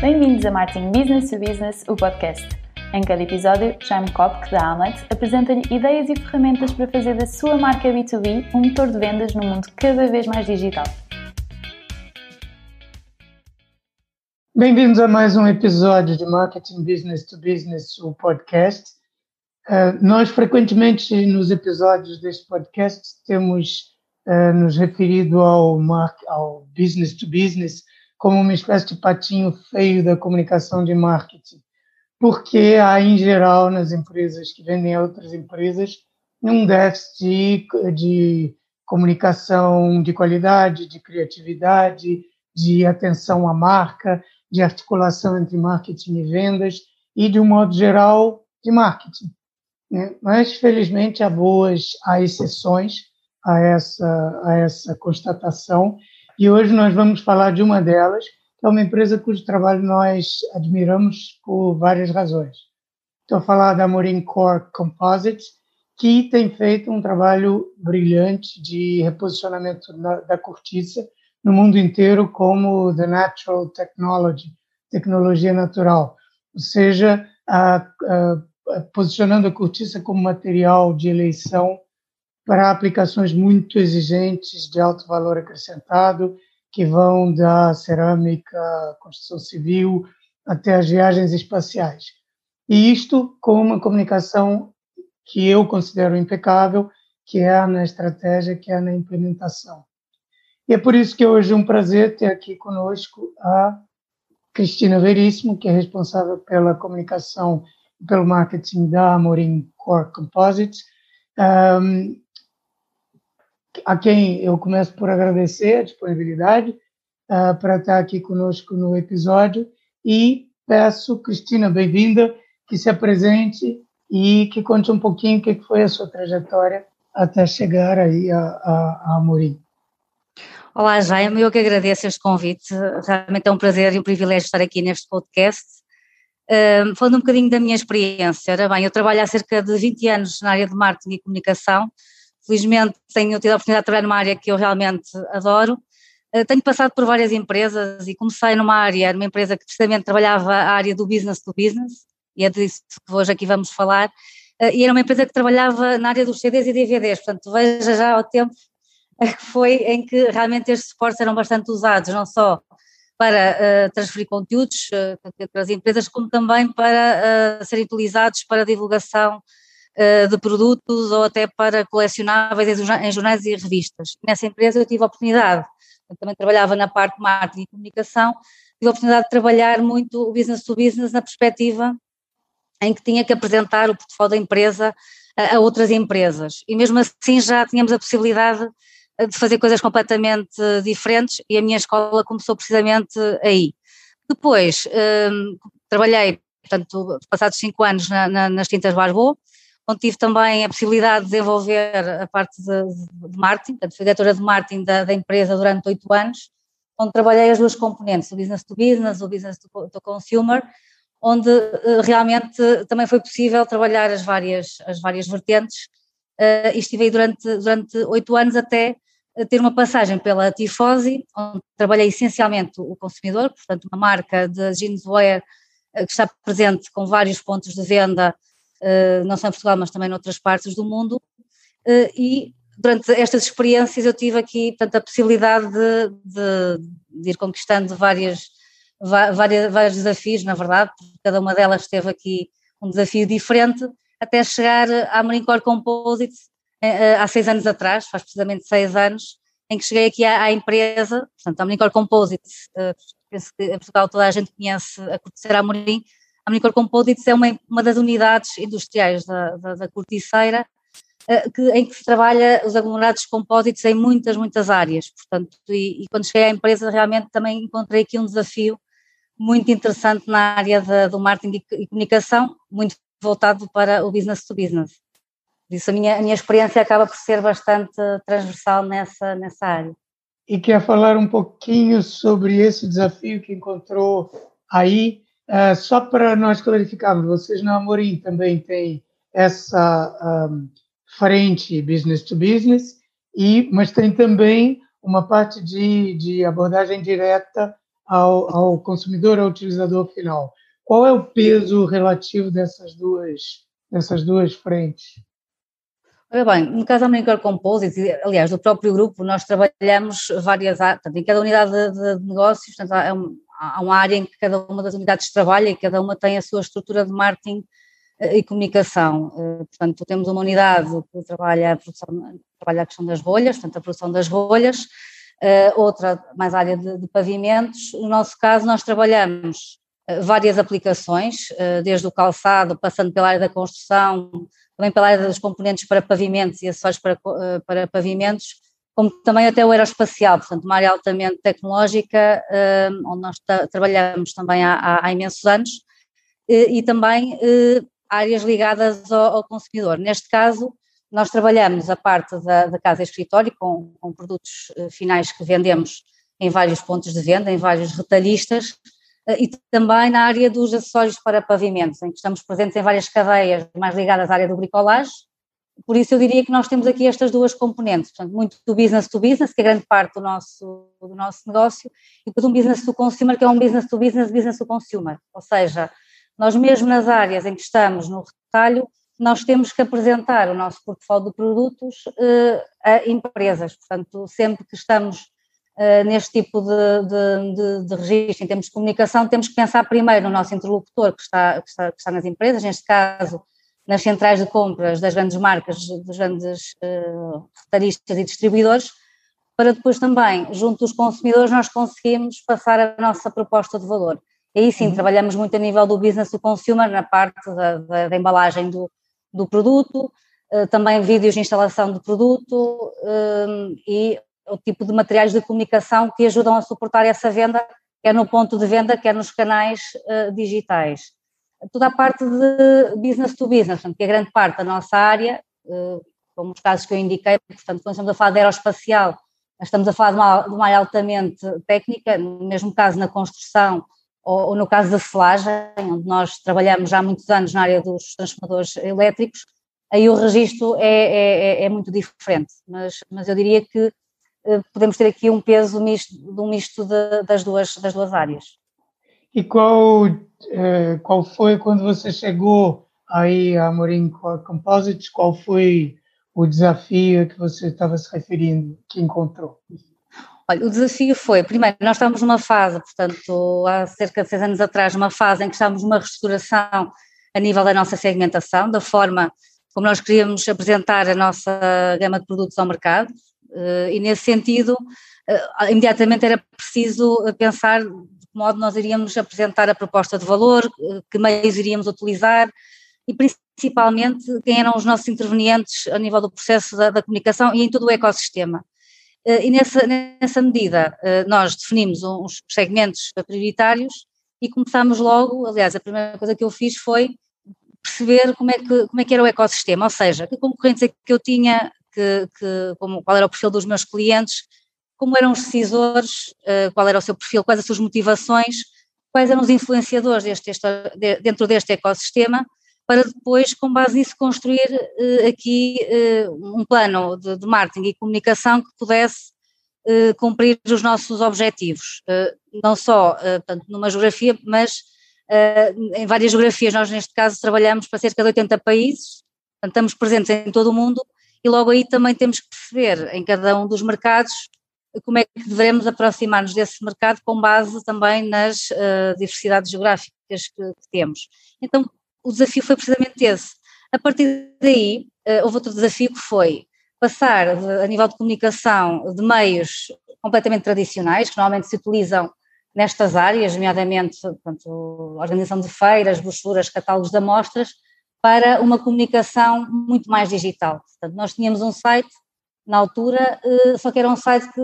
Bem-vindos a Marketing Business to Business, o podcast. Em cada episódio, Jaime Kopk, da Amlet, apresenta-lhe ideias e ferramentas para fazer da sua marca B2B um motor de vendas num mundo cada vez mais digital. Bem-vindos a mais um episódio de Marketing Business to Business, o podcast. Uh, nós, frequentemente, nos episódios deste podcast, temos uh, nos referido ao, ao business to business, como uma espécie de patinho feio da comunicação de marketing, porque há, em geral, nas empresas que vendem a outras empresas, um déficit de, de comunicação de qualidade, de criatividade, de atenção à marca, de articulação entre marketing e vendas e, de um modo geral, de marketing. Né? Mas, felizmente, há boas, há exceções a essa, a essa constatação e hoje nós vamos falar de uma delas, que é uma empresa cujo trabalho nós admiramos por várias razões. Estou a falar da Morin Core Composites, que tem feito um trabalho brilhante de reposicionamento da cortiça no mundo inteiro como the natural technology, tecnologia natural, ou seja, a, a, posicionando a cortiça como material de eleição para aplicações muito exigentes de alto valor acrescentado, que vão da cerâmica, construção civil, até as viagens espaciais. E isto com uma comunicação que eu considero impecável, que é na estratégia, que é na implementação. E é por isso que hoje é um prazer ter aqui conosco a Cristina Veríssimo, que é responsável pela comunicação e pelo marketing da Amorim Core Composites. Um, a quem eu começo por agradecer a disponibilidade uh, para estar aqui conosco no episódio e peço, Cristina, bem-vinda, que se apresente e que conte um pouquinho o que foi a sua trajetória até chegar aí a, a, a Amorim. Olá, Jaime, eu que agradeço este convite, realmente é um prazer e um privilégio estar aqui neste podcast. Uh, falando um bocadinho da minha experiência, bem, eu trabalho há cerca de 20 anos na área de marketing e comunicação, Felizmente tenho tido a oportunidade de trabalhar numa área que eu realmente adoro. Eh, tenho passado por várias empresas e comecei numa área, numa empresa que precisamente trabalhava a área do business to business, e é disso que hoje aqui vamos falar, eh, e era uma empresa que trabalhava na área dos CDs e DVDs, portanto veja já o tempo que foi em que realmente estes suportes eram bastante usados, não só para uh, transferir conteúdos para as empresas, como também para serem utilizados para divulgação eh, de produtos ou até para colecionáveis em jornais e revistas. Nessa empresa eu tive a oportunidade, eu também trabalhava na parte de marketing e comunicação, tive a oportunidade de trabalhar muito o business to business na perspectiva em que tinha que apresentar o portfólio da empresa a, outras empresas. E mesmo assim já tínhamos a possibilidade eh, de fazer coisas completamente diferentes e a minha escola começou precisamente aí. Depois trabalhei, portanto, passados cinco anos na, na, nas tintas Barbô, onde tive também a possibilidade de desenvolver a parte de, de marketing, portanto fui diretora de marketing da, da, empresa durante oito anos, onde trabalhei as duas componentes, o business to business, o business to, to consumer, onde uh, realmente também foi possível trabalhar as várias, as várias vertentes uh, e estive aí durante, oito anos até ter uma passagem pela Tifosi, onde trabalhei essencialmente o consumidor, portanto uma marca de jeanswear que está presente com vários pontos de venda eh, não só em Portugal, mas também noutras partes do mundo, eh, e durante estas experiências eu tive aqui, portanto, a possibilidade de, de, de ir conquistando várias, várias, vários desafios, na verdade, cada uma delas teve aqui um desafio diferente, até chegar à Marincor Composites eh, há seis anos atrás, faz precisamente seis anos, em que cheguei aqui à, à empresa, portanto, a Marincor Composites, penso que em Portugal toda a gente conhece a Corticeira Amorim, a Manicor Composites é uma, uma das unidades industriais da, da, da corticeira uh, que, em que se trabalha os aglomerados compósitos em muitas, muitas áreas. Portanto, e, e, quando cheguei à empresa realmente também encontrei aqui um desafio muito interessante na área de, do marketing e, e comunicação, muito voltado para o business to business. Por isso a minha, a minha experiência acaba por ser bastante transversal nessa, nessa área. E quer falar um pouquinho sobre esse desafio que encontrou aí Uh, só para nós clarificarmos, vocês na Amorim também têm essa um, frente business to business, e, mas tem também uma parte de, de abordagem direta ao, ao consumidor, ao utilizador final. Qual é o peso relativo dessas duas, dessas duas frentes? Bem, no caso da American Composites, aliás, do próprio grupo, nós trabalhamos várias áreas, em cada unidade de, de negócios, portanto, há, há uma área em que cada uma das unidades trabalha e cada uma tem a sua estrutura de marketing eh, e comunicação. Eh, portanto, temos uma unidade que trabalha a, produção, trabalha a questão das rolhas, portanto, a produção das rolhas, eh, outra mais área de, de pavimentos. No nosso caso, nós trabalhamos várias aplicações, desde o calçado, passando pela área da construção, também pela área dos componentes para pavimentos e acessórios para, para pavimentos, como também até o aeroespacial, portanto, uma área altamente tecnológica, eh, onde nós trabalhamos também há, há, imensos anos, e, também eh, áreas ligadas ao, ao, consumidor. Neste caso, nós trabalhamos a parte da, da casa e escritório com, com produtos finais que vendemos em vários pontos de venda, em vários retalhistas, eh, e também na área dos acessórios para pavimentos, em que estamos presentes em várias cadeias mais ligadas à área do bricolage. Por isso eu diria que nós temos aqui estas duas componentes, portanto, muito do business to business, que é grande parte do nosso, do nosso negócio, e depois um business to consumer, que é um business to business, business to consumer. Ou seja, nós mesmo nas áreas em que estamos no retalho, nós temos que apresentar o nosso portfólio de produtos uh, a empresas. Portanto, sempre que estamos uh, neste tipo de, de, de, de, registro, em termos de comunicação, temos que pensar primeiro no nosso interlocutor que está, que está, que está nas empresas, neste caso nas centrais de compras das grandes marcas, dos grandes uh, retalhistas e distribuidores, para depois também, junto dos consumidores, nós conseguimos passar a nossa proposta de valor. E aí sim, uhum. trabalhamos muito a nível do business do consumer, na parte da, da, da embalagem do, do produto, uh, também vídeos de instalação do produto uh, e o tipo de materiais de comunicação que ajudam a suportar essa venda, quer no ponto de venda, quer nos canais uh, digitais. Toda a parte de business to business, que é grande parte da nossa área, uh, como os casos que eu indiquei, portanto, quando estamos a falar de aeroespacial, estamos a falar de uma, de uma área altamente técnica, no mesmo caso na construção ou, ou no caso da selagem, onde nós trabalhamos já há muitos anos na área dos transformadores elétricos, aí o registro é, é, é, é muito diferente, mas, mas eu diria que eh, podemos ter aqui um peso misto, um misto de, das, duas, das duas áreas. E qual, eh, qual foi, quando você chegou aí a Morim Composites, qual foi o desafio que você estava se referindo, que encontrou? Olha, o desafio foi, primeiro, nós estávamos numa fase, portanto, há cerca de seis anos atrás, numa fase em que estávamos numa reestruturação a nível da nossa segmentação, da forma como nós queríamos apresentar a nossa gama de produtos ao mercado, eh, e nesse sentido, eh, imediatamente era preciso pensar modo nós iríamos apresentar a proposta de valor, eh, que meios iríamos utilizar e principalmente quem eram os nossos intervenientes a nível do processo da, da comunicação e em todo o ecossistema. E nessa, nessa medida nós definimos uns segmentos prioritários e começámos logo, aliás, a primeira coisa que eu fiz foi perceber como é que, como é que era o ecossistema, ou seja, que concorrentes é que eu tinha que, que como, qual era o perfil dos meus clientes, como eram os decisores, uh, qual era o seu perfil, quais as suas motivações, quais eram os influenciadores deste, este, dentro deste ecossistema, para depois, com base nisso, construir uh, aqui uh, um plano de, de, marketing e comunicação que pudesse cumprir os nossos objetivos, não só portanto, numa geografia, mas em várias geografias. Nós, neste caso, trabalhamos para cerca de 80 países, portanto, estamos presentes em todo o mundo e logo aí também temos que perceber em cada um dos mercados como é que devemos aproximar-nos desse mercado com base também nas uh, diversidades geográficas que, que, temos. Então, o desafio foi precisamente esse. A partir daí, uh, houve outro desafio que foi passar de, a nível de comunicação de meios completamente tradicionais, que normalmente se utilizam nestas áreas, nomeadamente portanto, organização de feiras, brochuras, catálogos de amostras, para uma comunicação muito mais digital. Portanto, nós tínhamos um site na altura, eh, só que era um site que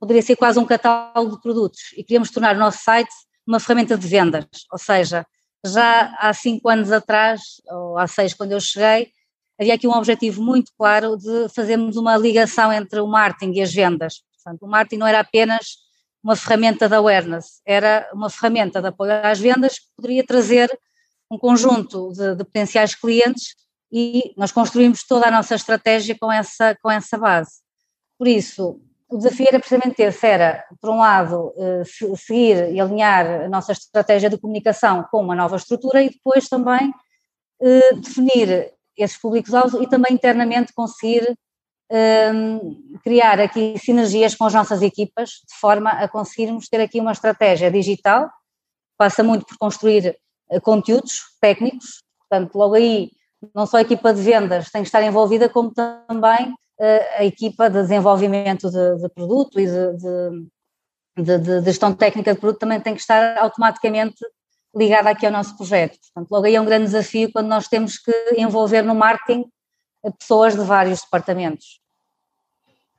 poderia ser quase um catálogo de produtos e queríamos tornar o nosso site uma ferramenta de vendas, ou seja, já há cinco anos atrás, ou há seis quando eu cheguei, havia aqui um objetivo muito claro de fazermos uma ligação entre o marketing e as vendas. Portanto, o marketing não era apenas uma ferramenta de awareness, era uma ferramenta de apoio às vendas que poderia trazer um conjunto de, de, potenciais clientes e nós construímos toda a nossa estratégia com essa, com essa base. Por isso, o desafio era precisamente esse, era, por um lado, eh, seguir e alinhar a nossa estratégia de comunicação com uma nova estrutura e depois também eh, definir esses públicos-alvos e também internamente conseguir ehm, criar aqui sinergias com as nossas equipas, de forma a conseguirmos ter aqui uma estratégia digital, passa muito por construir eh, conteúdos técnicos, portanto, logo aí, não só a equipa de vendas tem que estar envolvida, como também a equipa de desenvolvimento de, de produto e de, de, de, gestão técnica de produto também tem que estar automaticamente ligada aqui ao nosso projeto. Portanto, logo aí é um grande desafio quando nós temos que envolver no marketing pessoas de vários departamentos.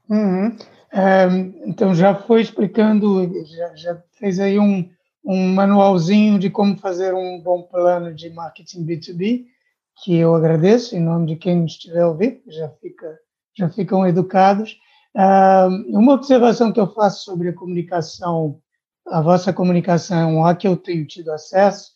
Uhum. Um, então já foi explicando, já, já fez aí um, um manualzinho de como fazer um bom plano de marketing B2B, que eu agradeço em nome de quem estiver a ouvir, já fica já ficam educados. uma observação que eu faço sobre a comunicação, a vossa comunicação, a que eu tenho tido acesso,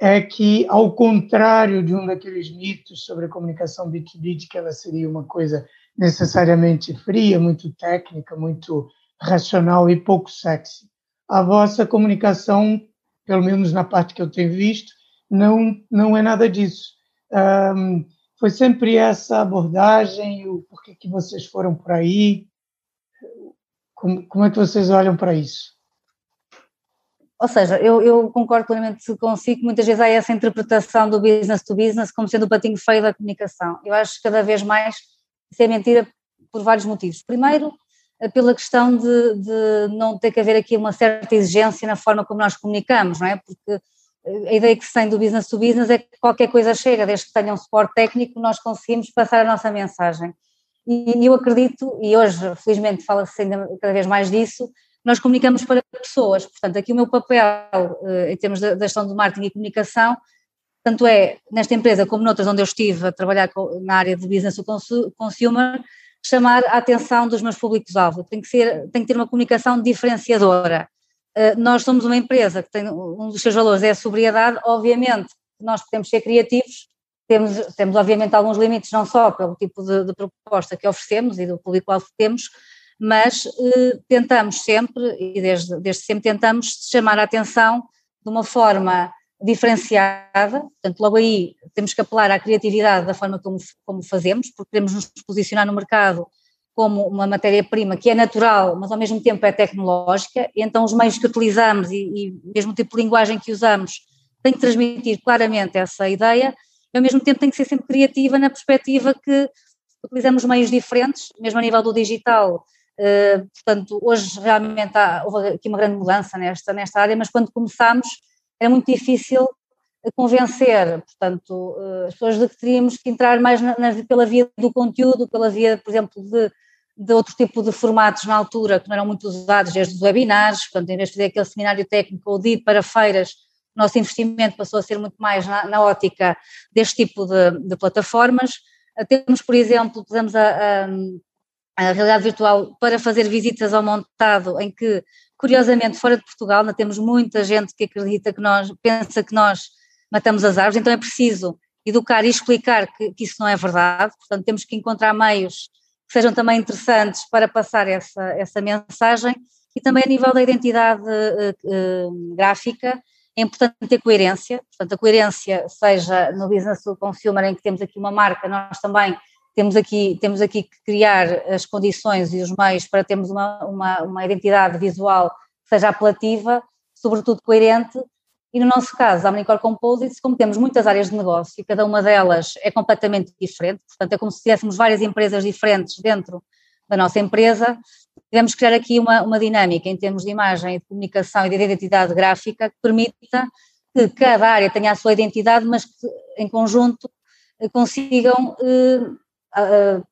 é que, ao contrário de um daqueles mitos sobre a comunicação B2B, de que ela seria uma coisa necessariamente fria, muito técnica, muito racional e pouco sexy, a vossa comunicação, pelo menos na parte que eu tenho visto, não, não é nada disso. Um, foi sempre essa abordagem, o porquê que vocês foram por aí? Como, como é que vocês olham para isso? Ou seja, eu, eu, concordo plenamente consigo que muitas vezes há essa interpretação do business to business como sendo o patinho feio da comunicação. Eu acho que cada vez mais isso é mentira por vários motivos. Primeiro, eh, pela questão de, de não ter que haver aqui uma certa exigência na forma como nós comunicamos, não é? Porque a ideia que se tem do business to business é que qualquer coisa chega, desde que tenha um suporte técnico, nós conseguimos passar a nossa mensagem. E eu acredito, e hoje felizmente fala-se cada vez mais disso, nós comunicamos para pessoas, portanto aqui o meu papel eh, em termos da gestão de marketing e comunicação, tanto é nesta empresa como noutras onde eu estive a trabalhar na área de business to consumer, chamar a atenção dos meus públicos-alvo, tem tem que ter uma comunicação diferenciadora, nós somos uma empresa que tem um dos seus valores é a sobriedade, obviamente nós podemos ser criativos, temos, temos obviamente alguns limites, não só pelo tipo de, de proposta que oferecemos e do público-alvo que temos, mas eh, tentamos sempre, e desde, desde sempre tentamos chamar a atenção de uma forma diferenciada, portanto logo aí temos que apelar à criatividade da forma como, como fazemos, porque queremos nos posicionar no mercado como uma matéria-prima que é natural, mas ao mesmo tempo é tecnológica, então os meios que utilizamos e, e mesmo o tipo de linguagem que usamos tem que transmitir claramente essa ideia, e ao mesmo tempo tem que ser sempre criativa na perspectiva que utilizamos meios diferentes, mesmo a nível do digital, uh, portanto, hoje realmente há, houve aqui uma grande mudança nesta, nesta área, mas quando começámos era muito difícil convencer, portanto, uh, as pessoas de que teríamos que entrar mais na, na, pela via do conteúdo, pela via, por exemplo, de de outro tipo de formatos na altura que não eram muito usados, desde os webinars, portanto, em vez de fazer aquele seminário técnico ou de ir para feiras, nosso investimento passou a ser muito mais na, na ótica deste tipo de, de, plataformas. Temos, por exemplo, usamos a, a, a, realidade virtual para fazer visitas ao montado, em que, curiosamente, fora de Portugal, ainda temos muita gente que acredita que nós, pensa que nós matamos as árvores, então é preciso educar e explicar que, que isso não é verdade, portanto, temos que encontrar meios que sejam também interessantes para passar essa, essa mensagem e também a nível da identidade uh, gráfica é importante ter coerência, portanto a coerência seja no business to consumer em que temos aqui uma marca, nós também temos aqui, temos aqui que criar as condições e os meios para termos uma, uma, uma identidade visual que seja apelativa, sobretudo coerente e no nosso caso, a Omnicore Composites, como temos muitas áreas de negócio e cada uma delas é completamente diferente, portanto é como se tivéssemos várias empresas diferentes dentro da nossa empresa, devemos criar aqui uma, uma dinâmica em termos de imagem, de comunicação e de identidade gráfica que permita que cada área tenha a sua identidade, mas que em conjunto eh, consigam, eh, eh,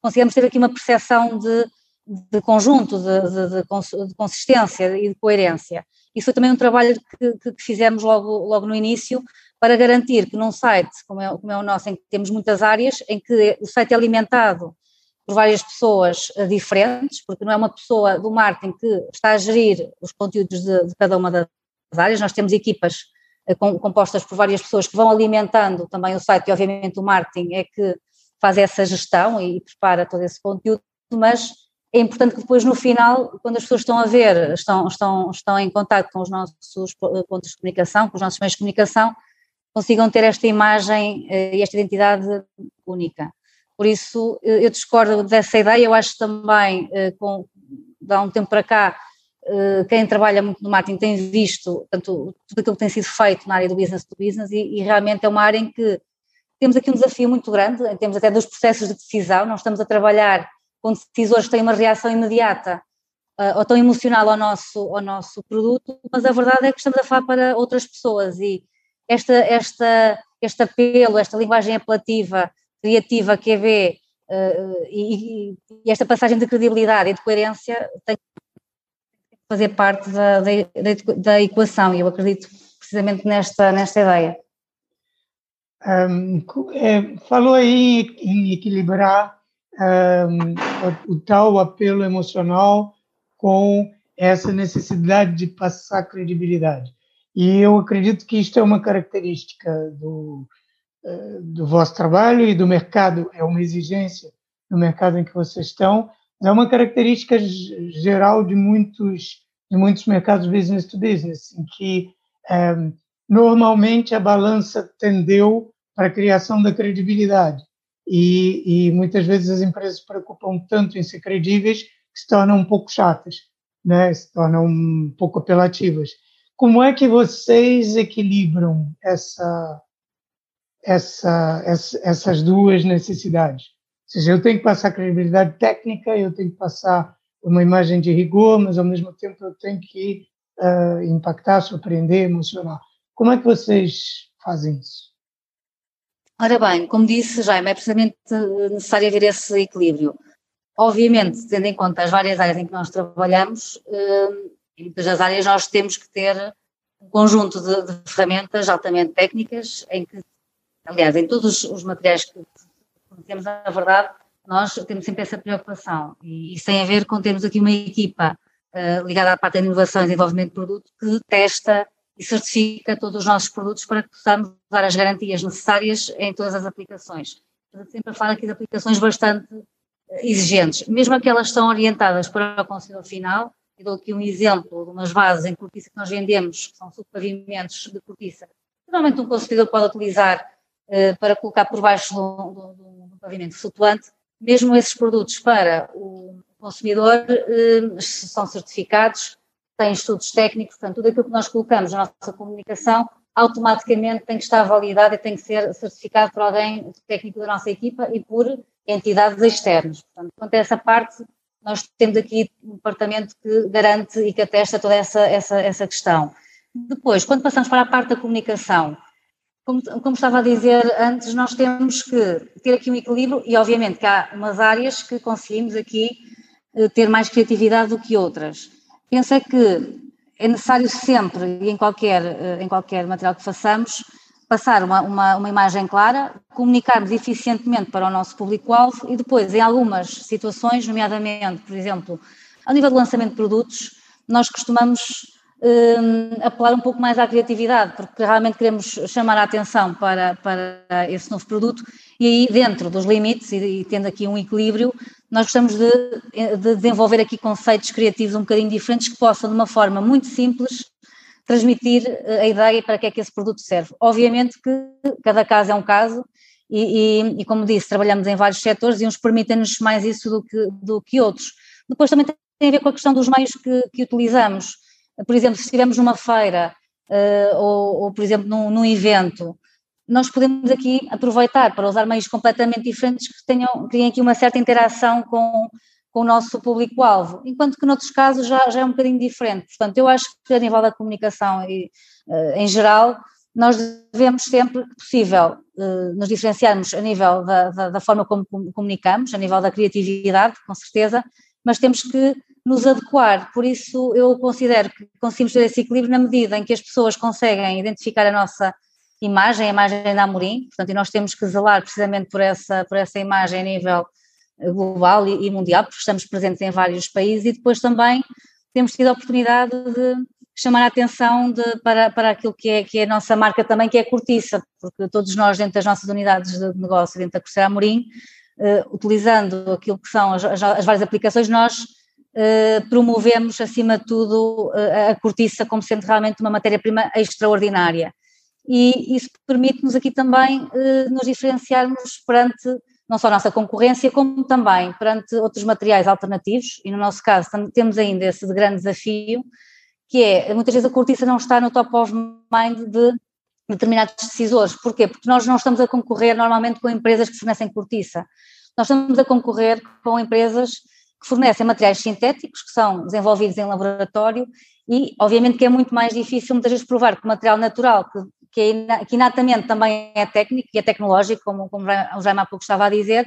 consigamos ter aqui uma percepção de, de conjunto, de, de, de consistência e de coerência. Isso foi também um trabalho que, que, fizemos logo, logo no início para garantir que num site como é, como é o nosso, em que temos muitas áreas, em que o site é alimentado por várias pessoas eh, diferentes, porque não é uma pessoa do marketing que está a gerir os conteúdos de, de cada uma das áreas, nós temos equipas eh, compostas por várias pessoas que vão alimentando também o site e obviamente o marketing é que faz essa gestão e, e prepara todo esse conteúdo, mas é importante que depois no final, quando as pessoas estão a ver, estão, estão, estão em contato com os nossos pontos de comunicação, com os nossos meios de comunicação, consigam ter esta imagem eh, e esta identidade única. Por isso, eu discordo dessa ideia, eu acho também, eh, com, há um tempo para cá, eh, quem trabalha muito no marketing tem visto tanto, tudo aquilo que tem sido feito na área do business to business e, e realmente é uma área em que temos aqui um desafio muito grande, em termos até dos processos de decisão, nós estamos a trabalhar com decisores têm uma reação imediata uh, ou tão emocional ao nosso, ao nosso produto, mas a verdade é que estamos a falar para outras pessoas e esta, esta, este apelo, esta linguagem apelativa, criativa que é ver uh, e, e, esta passagem de credibilidade e de coerência tem que fazer parte da, da, da equação e eu acredito precisamente nesta, nesta ideia. Um, é, falou aí em equilibrar um, o, tal apelo emocional com essa necessidade de passar credibilidade. E eu acredito que isto é uma característica do, uh, do vosso trabalho e do mercado, é uma exigência do mercado em que vocês estão, é uma característica geral de muitos, de muitos mercados business to business, em que normalmente a balança tendeu para a criação da credibilidade e, e, muitas vezes as empresas se preocupam tanto em ser credíveis que se tornam um pouco chatas, né? se tornam um pouco apelativas. Como é que vocês equilibram essa, essa, essa, essas duas necessidades? Ou seja, eu tenho que passar credibilidade técnica, eu tenho que passar uma imagem de rigor, mas ao mesmo tempo eu tenho que uh, impactar, surpreender, emocionar. Como é que vocês fazem isso? Ora bem, como disse Jaime, é precisamente necessário haver esse equilíbrio. Obviamente, tendo em conta as várias áreas em que nós trabalhamos, hum, em muitas das áreas nós temos que ter um conjunto de, de, ferramentas altamente técnicas, em que, aliás, em todos os materiais que temos, na verdade, nós temos sempre essa preocupação. E isso tem a ver com termos aqui uma equipa uh, ligada à parte da inovação e desenvolvimento de produto que testa e certifica todos os nossos produtos para que possamos dar as garantias necessárias em todas as aplicações. Sempre a falar aqui de aplicações bastante eh, exigentes, mesmo aquelas que estão orientadas para o consumidor final, e dou aqui um exemplo de umas vases em cortiça que nós vendemos, que são subpavimentos de cortiça, normalmente um consumidor pode utilizar uh, para colocar por baixo do, pavimento flutuante, mesmo esses produtos para o consumidor uh, são certificados tem estudos técnicos, portanto, tudo aquilo que nós colocamos na nossa comunicação automaticamente tem que estar validado e tem que ser certificado por alguém técnico da nossa equipa e por entidades externas. Portanto, quanto a essa parte, nós temos aqui um departamento que garante e que atesta toda essa, essa, essa questão. Depois, quando passamos para a parte da comunicação, como, como, estava a dizer antes, nós temos que ter aqui um equilíbrio e, obviamente, que há umas áreas que conseguimos aqui eh, ter mais criatividade do que outras pensa que é necessário sempre, e em qualquer, eh, em qualquer material que façamos, passar uma, uma, uma imagem clara, comunicarmos eficientemente para o nosso público-alvo e depois, em algumas situações, nomeadamente, por exemplo, ao nível do lançamento de produtos, nós costumamos um, apelar um pouco mais à criatividade, porque realmente queremos chamar a atenção para, para esse novo produto e aí dentro dos limites e, e tendo aqui um equilíbrio, nós gostamos de, de, desenvolver aqui conceitos criativos um bocadinho diferentes que possam de uma forma muito simples transmitir eh, a ideia para que é que esse produto serve. Obviamente que cada caso é um caso e, e, e como disse, trabalhamos em vários setores e uns permitem-nos mais isso do que, do que outros. Depois também tem a ver com a questão dos meios que, que utilizamos por exemplo, se estivermos numa feira uh, ou, ou, por exemplo, num, num, evento, nós podemos aqui aproveitar para usar meios completamente diferentes que tenham, tenham aqui uma certa interação com, com o nosso público-alvo, enquanto que noutros casos já, já é um bocadinho diferente. Portanto, eu acho que a nível da comunicação e, uh, em geral, nós devemos sempre que possível uh, nos diferenciarmos a nível da, da, da, forma como comunicamos, a nível da criatividade, com certeza, mas temos que nos adequar. Por isso, eu considero que conseguimos ter esse equilíbrio na medida em que as pessoas conseguem identificar a nossa imagem, a imagem da Amorim, portanto, e nós temos que zelar precisamente por essa, por essa imagem a nível eh, global e, e mundial, porque estamos presentes em vários países e depois também temos tido a oportunidade de chamar a atenção de, para, para aquilo que é, que é a nossa marca também, que é a cortiça, porque todos nós dentro das nossas unidades de negócio, dentro da Corseira Amorim, utilizando aquilo que são as, as várias aplicações, nós promovemos, acima de tudo, a cortiça como sendo realmente uma matéria-prima extraordinária. E isso permite-nos aqui também nos diferenciarmos perante não só a nossa concorrência, como também perante outros materiais alternativos, e no nosso caso temos ainda esse grande desafio, que é, muitas vezes a cortiça não está no top of mind de determinados decisores. Porquê? Porque nós não estamos a concorrer normalmente com empresas que fornecem cortiça. Nós estamos a concorrer com empresas que fornecem materiais sintéticos, que são desenvolvidos em laboratório, e obviamente que é muito mais difícil muitas vezes provar que o material natural, que que, é, que inatamente também é técnico e é tecnológico, como, como o Jaime há pouco estava a dizer,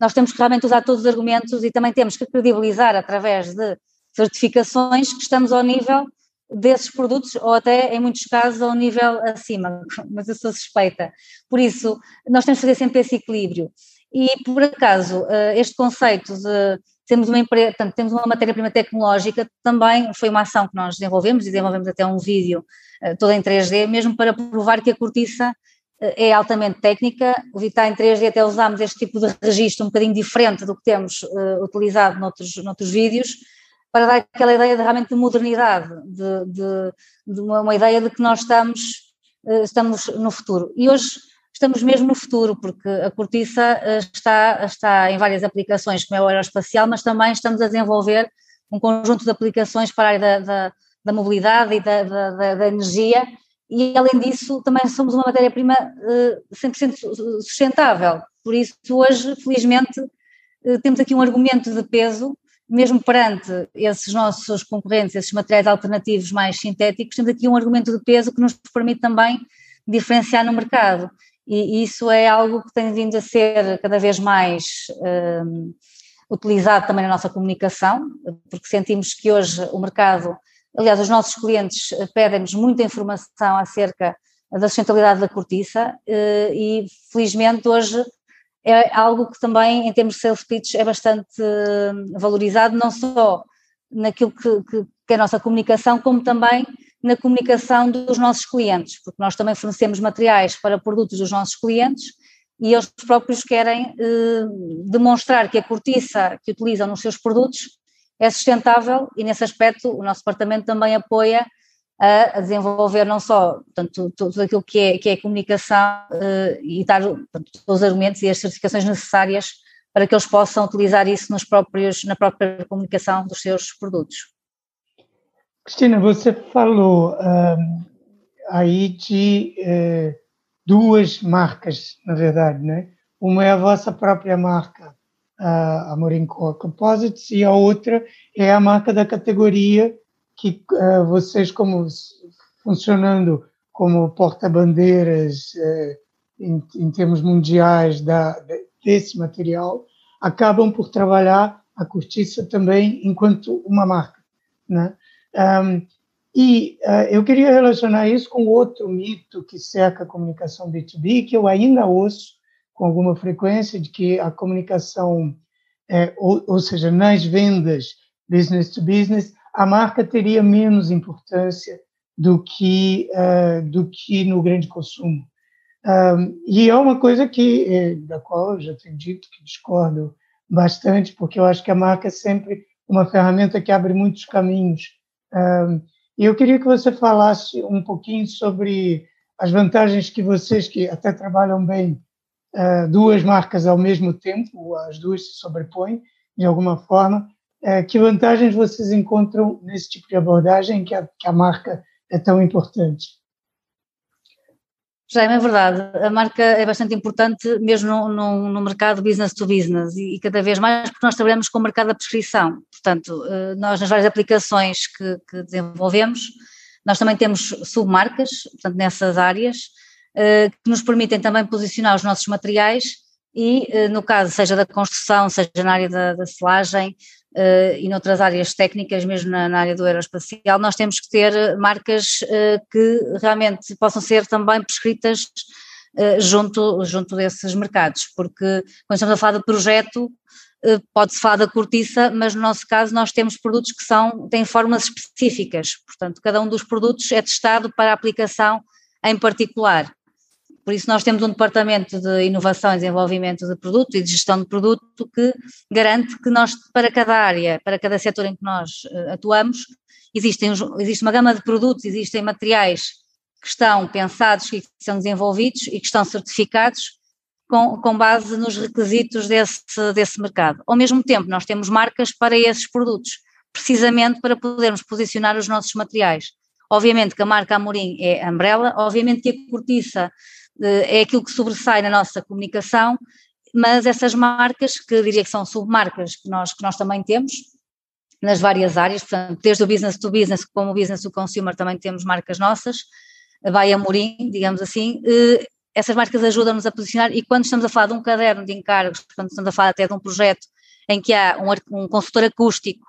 nós temos que realmente usar todos os argumentos e também temos que credibilizar através de certificações que estamos ao nível desses produtos ou até em muitos casos ao nível acima, mas eu sou suspeita. Por isso, nós temos que fazer sempre esse equilíbrio. E por acaso, eh, este conceito de temos uma empresa, temos uma matéria-prima tecnológica, também foi uma ação que nós desenvolvemos e desenvolvemos até um vídeo uh, todo em 3D, mesmo para provar que a cortiça uh, é altamente técnica. O Vita em 3D até usámos este tipo de registro um bocadinho diferente do que temos uh, utilizado noutros, noutros vídeos, para dar aquela ideia de, realmente de modernidade, de, de, de uma, uma, ideia de que nós estamos, estamos no futuro. E hoje estamos mesmo no futuro, porque a cortiça eh, está, está em várias aplicações, como é o aeroespacial, mas também estamos a desenvolver um conjunto de aplicações para a área da, da, da mobilidade e da, da, da, energia, e além disso também somos uma matéria-prima 100% eh, sustentável, por isso hoje, felizmente, eh, temos aqui um argumento de peso, mesmo perante esses nossos concorrentes, esses materiais alternativos mais sintéticos, temos aqui um argumento de peso que nos permite também diferenciar no mercado e isso é algo que tem vindo a ser cada vez mais um, utilizado também na nossa comunicação, porque sentimos que hoje o mercado, aliás, os nossos clientes pedem-nos muita informação acerca da sustentabilidade da cortiça eh, e felizmente hoje é algo que também em termos de sales pitch é bastante hum, valorizado, não só naquilo que, que, que é a nossa comunicação, como também na comunicação dos nossos clientes, porque nós também fornecemos materiais para produtos dos nossos clientes e eles próprios querem eh, demonstrar que a cortiça que utilizam nos seus produtos é sustentável e nesse aspecto o nosso departamento também apoia a, a desenvolver não só portanto, tudo aquilo que é, que é comunicação eh, e dar portanto, os argumentos e as certificações necessárias para que eles possam utilizar isso nos próprios, na própria comunicação dos seus produtos. Cristina, você falou um, aí de eh, duas marcas, na verdade, né? Uma é a vossa própria marca, a Morinco Composites, e a outra é a marca da categoria que uh, vocês, como funcionando como porta-bandeiras uh, em, em, termos mundiais da, desse material, acabam por trabalhar a cortiça também enquanto uma marca, né? Um, e uh, eu queria relacionar isso com outro mito que cerca a comunicação B2B, que eu ainda ouço com alguma frequência, de que a comunicação, é, ou, ou, seja, nas vendas business to business, a marca teria menos importância do que, uh, do que no grande consumo. Um, e é uma coisa que, é, da qual eu já tenho dito que discordo bastante, porque eu acho que a marca é sempre uma ferramenta que abre muitos caminhos eu queria que você falasse um pouquinho sobre as vantagens que vocês, que até trabalham bem ah, duas marcas ao mesmo tempo, as duas se sobrepõem de alguma forma, ah, que vantagens vocês encontram nesse tipo de abordagem que a, que a marca é tão importante? Já é verdade, a marca é bastante importante mesmo no, no, no, mercado business to business e, e, cada vez mais porque nós trabalhamos com o mercado da prescrição. Portanto, eh, nós nas várias aplicações que, que desenvolvemos, nós também temos submarcas, portanto, nessas áreas, eh, que nos permitem também posicionar os nossos materiais e, eh, no caso, seja da construção, seja na área da, da selagem, uh, e noutras áreas técnicas, mesmo na, na, área do aeroespacial, nós temos que ter marcas uh, que realmente possam ser também prescritas uh, junto, junto desses mercados, porque quando estamos a falar de projeto, pode-se falar da cortiça, mas no nosso caso nós temos produtos que são, têm formas específicas, portanto cada um dos produtos é testado para aplicação em particular. Por isso nós temos um departamento de inovação e desenvolvimento de produto e de gestão de produto que garante que nós, para cada área, para cada setor em que nós uh, atuamos, existem, existe uma gama de produtos, existem materiais que estão pensados e que são desenvolvidos e que estão certificados com, com base nos requisitos desse, desse mercado. Ao mesmo tempo, nós temos marcas para esses produtos, precisamente para podermos posicionar os nossos materiais. Obviamente que a marca Amorim é Umbrella, obviamente que a cortiça eh, é aquilo que sobressai na nossa comunicação, mas essas marcas, que diria que são submarcas que nós, que nós também temos, nas várias áreas, portanto, desde o business to business, como o business to consumer, também temos marcas nossas, vai Amorim, digamos assim, eh, essas marcas ajudam-nos a posicionar e quando estamos a falar de um caderno de encargos, quando estamos a falar até de um projeto em que há um, um consultor acústico,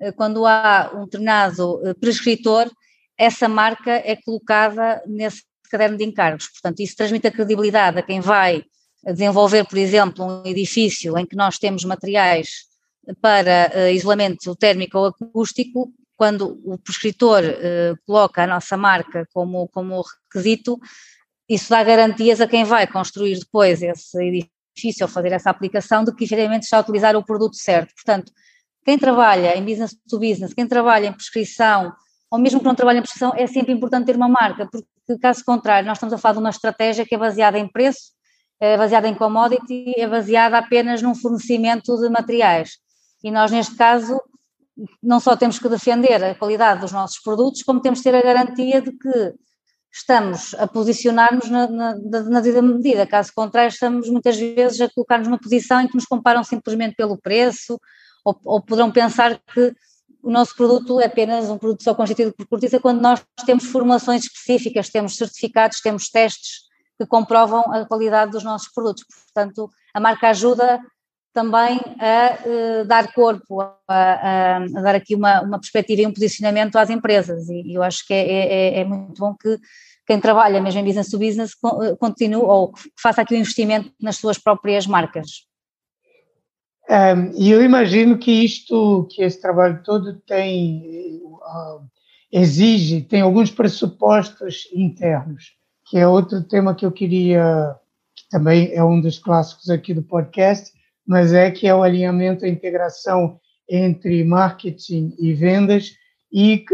eh, quando há um determinado prescritor, essa marca é colocada nesse caderno de encargos. Portanto, isso transmite a credibilidade a quem vai desenvolver, por exemplo, um edifício em que nós temos materiais para uh, isolamento térmico ou acústico, quando o prescritor uh, coloca a nossa marca como, como requisito, isso dá garantias a quem vai construir depois esse edifício ou fazer essa aplicação de que efetivamente está a utilizar o produto certo. Portanto, quem trabalha em business to business, quem trabalha em prescrição, ou mesmo que não trabalhe em prescrição, é sempre importante ter uma marca, porque caso contrário, nós estamos a falar de uma estratégia que é baseada em preço, é baseada em commodity, é baseada apenas num fornecimento de materiais. E nós, neste caso, não só temos que defender a qualidade dos nossos produtos, como temos que ter a garantia de que estamos a posicionar-nos na, na, na medida. Caso contrário, estamos muitas vezes a colocar-nos numa posição em que nos comparam simplesmente pelo preço, ou, ou poderão pensar que o nosso produto é apenas um produto só constituído por cortiça quando nós temos formulações específicas, temos certificados, temos testes que comprovam a qualidade dos nossos produtos. Portanto, a marca ajuda também a uh, dar corpo, a, a, a, dar aqui uma, uma perspectiva e um posicionamento às empresas. E, eu acho que é, é, é, é, muito bom que quem trabalha mesmo em business to business eh, continue ou faça aqui o um investimento nas suas próprias marcas. E eu imagino que isto, que esse trabalho todo tem, uh, exige, tem alguns pressupostos internos, que é outro tema que eu queria, que também é um dos clássicos aqui do podcast, mas é que é o alinhamento, a integração entre marketing e vendas e,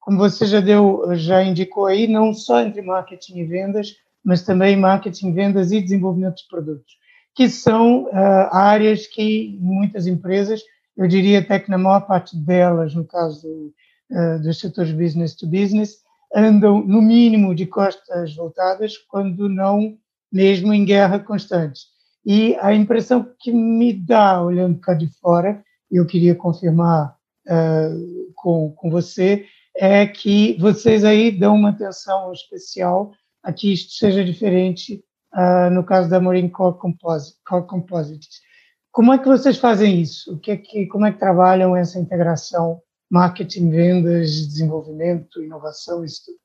como você já deu, já indicou aí, não só entre marketing e vendas, mas também marketing, vendas e desenvolvimento de produtos que são uh, áreas que muitas empresas, eu diria até que na maior parte delas, no caso uh, dos setores business to business, andam no mínimo de costas voltadas, quando não mesmo em guerra constante. E a impressão que me dá, olhando cá de fora, eu queria confirmar uh, com, com você, é que vocês aí dão uma atenção especial a que isto seja diferente uh, no caso da Marine Core, Core Composites. Como é que vocês fazem isso? O que é que, como é que trabalham essa integração marketing, vendas, desenvolvimento, inovação, isso tudo?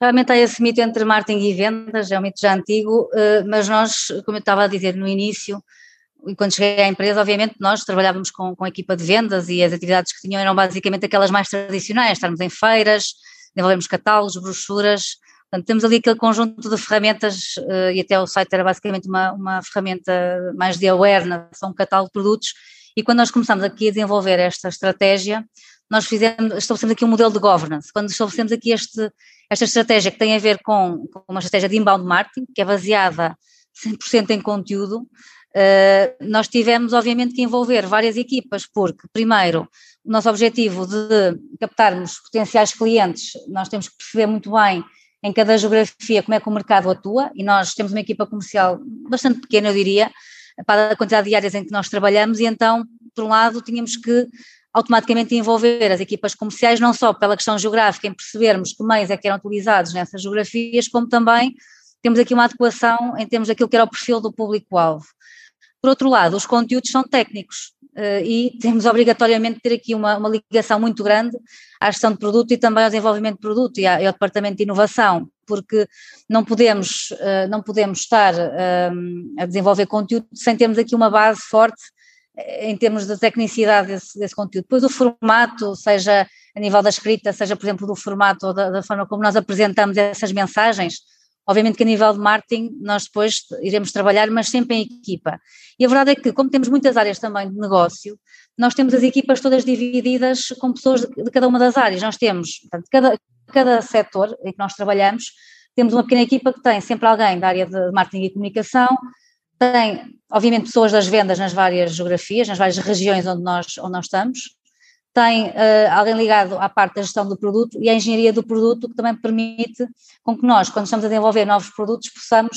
Realmente há esse mito entre marketing e vendas, é um mito já antigo, eh, mas nós, como eu estava a dizer no início, quando cheguei à empresa, obviamente nós trabalhávamos com, com a equipa de vendas e as atividades que tinham eram basicamente aquelas mais tradicionais, estarmos em feiras, desenvolvemos catálogos, brochuras, Portanto, temos ali aquele conjunto de ferramentas, uh, e até o site era basicamente uma, uma ferramenta mais de awareness, um catálogo de produtos, e quando nós começamos aqui a desenvolver esta estratégia, nós fizemos, estabelecemos aqui um modelo de governance. Quando estabelecemos aqui este, esta estratégia que tem a ver com, com uma estratégia de inbound marketing, que é baseada 100% em conteúdo, uh, nós tivemos obviamente que envolver várias equipas, porque primeiro o nosso objetivo de captarmos potenciais clientes, nós temos que perceber muito bem em cada geografia como é que o mercado atua e nós temos uma equipa comercial bastante pequena, eu diria, para a quantidade de áreas em que nós trabalhamos e então, por um lado, tínhamos que automaticamente envolver as equipas comerciais, não só pela questão geográfica, em percebermos que meios é que eram utilizados nessas geografias, como também temos aqui uma adequação em termos daquilo que era o perfil do público-alvo. Por outro lado, os conteúdos são técnicos e temos obrigatoriamente ter aqui uma, uma, ligação muito grande à gestão de produto e também ao desenvolvimento de produto e, ao departamento de inovação, porque não podemos, uh, não podemos estar uh, a desenvolver conteúdo sem termos aqui uma base forte em termos de tecnicidade desse, desse, conteúdo. Depois o formato, seja a nível da escrita, seja por exemplo do formato ou da, da forma como nós apresentamos essas mensagens, Obviamente que a nível de marketing nós depois iremos trabalhar, mas sempre em equipa. E a verdade é que, como temos muitas áreas também de negócio, nós temos as equipas todas divididas com pessoas de, cada uma das áreas. Nós temos, portanto, cada, cada setor em que nós trabalhamos, temos uma pequena equipa que tem sempre alguém da área de marketing e comunicação, tem, obviamente, pessoas das vendas nas várias geografias, nas várias regiões onde nós, onde nós estamos, tem uh, alguém ligado à parte da gestão do produto e à engenharia do produto, que também permite com que nós, quando estamos a desenvolver novos produtos, possamos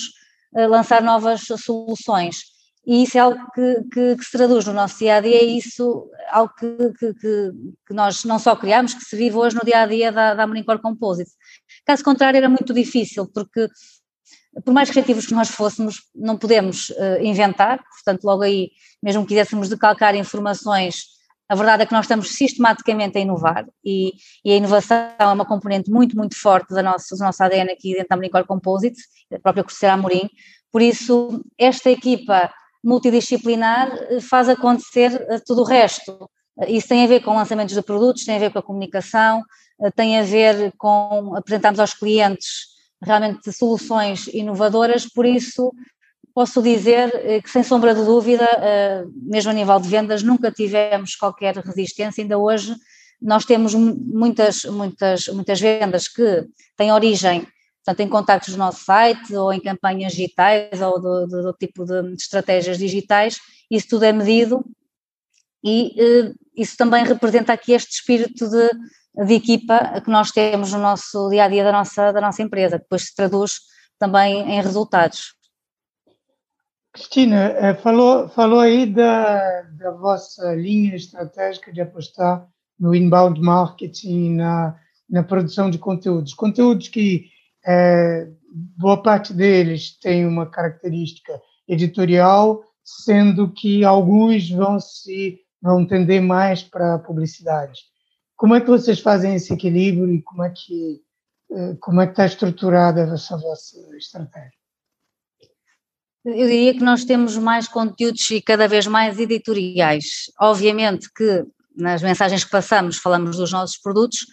uh, lançar novas soluções. E isso é algo que, que, que, se traduz no nosso dia a dia, é isso algo que, que, nós não só criamos, que se vive hoje no dia a dia da, da Monicore Composite. Caso contrário, era muito difícil, porque por mais criativos que nós fôssemos, não podemos uh, inventar, portanto, logo aí, mesmo que quiséssemos decalcar informações a verdade é que nós estamos sistematicamente a inovar e, e a inovação é uma componente muito, muito forte da nossa, do nosso ADN aqui dentro da Monicore Composites, da própria Corseira Amorim. Por isso, esta equipa multidisciplinar eh, faz acontecer eh, tudo o resto. Isso tem a ver com lançamentos de produtos, tem a ver com a comunicação, eh, tem a ver com apresentarmos aos clientes realmente soluções inovadoras, por isso posso dizer eh, que, sem sombra de dúvida, eh, mesmo a nível de vendas, nunca tivemos qualquer resistência. Ainda hoje, nós temos muitas, muitas, muitas vendas que têm origem, portanto, em contactos do nosso site ou em campanhas digitais ou do, do, do tipo de, estratégias digitais. Isso tudo é medido e eh, isso também representa aqui este espírito de, de equipa que nós temos no nosso dia a dia da nossa, da nossa empresa, que depois se traduz também em resultados. Cristina, eh, falou, falou aí da, da vossa linha estratégica de apostar no inbound marketing, na, na produção de conteúdos. Conteúdos que é, boa parte deles tem uma característica editorial, sendo que alguns vão se vão tender mais para publicidade. Como é que vocês fazem esse equilíbrio e como é que eh, como é que está estruturada essa vossa estratégia? Eu diria que nós temos mais conteúdos e cada vez mais editoriais. Obviamente que nas mensagens que passamos falamos dos nossos produtos,